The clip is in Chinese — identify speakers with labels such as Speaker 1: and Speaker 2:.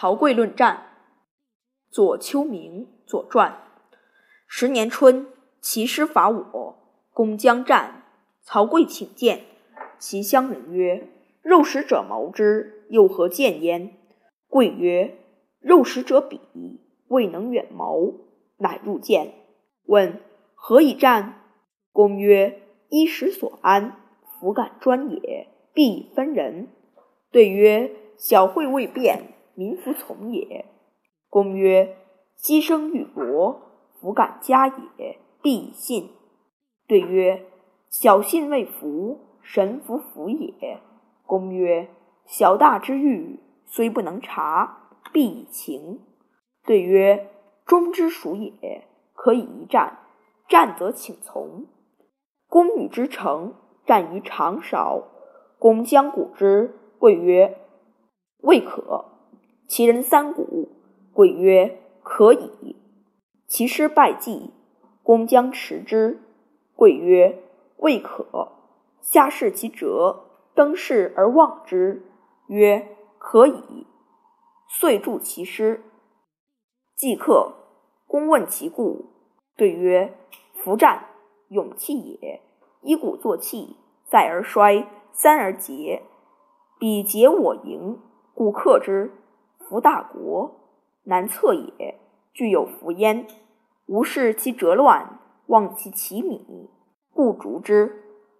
Speaker 1: 曹刿论战。左丘明《左传》。十年春，齐师伐我，攻将战。曹刿请见，其乡人曰：“肉食者谋之，又何见焉？”刿曰：“肉食者鄙，未能远谋。”乃入见，问何以战？公曰：“衣食所安，弗敢专也，必以分人。”对曰：“小惠未变，民弗从也。”公曰：“牺牲玉帛，弗敢加也，必以信。”对曰：“小信未服，神弗服也。”公曰：“小大之欲，虽不能察，必以情。”对曰：“忠之属也，可以一战。战则请从。”公与之成，战于长勺。公将鼓之，刿曰：“未可。”其人三鼓，刿曰：“可以。”其师败绩，公将持之，刿曰：“未可。”下视其辙，登轼而望之，曰：“可以。”遂助其师。既克，公问其故，对曰：“夫战。”勇气也，一鼓作气，再而衰，三而竭。彼竭我盈，故克之。夫大国，难测也。具有福焉。无视其折乱，望其其米，故逐之。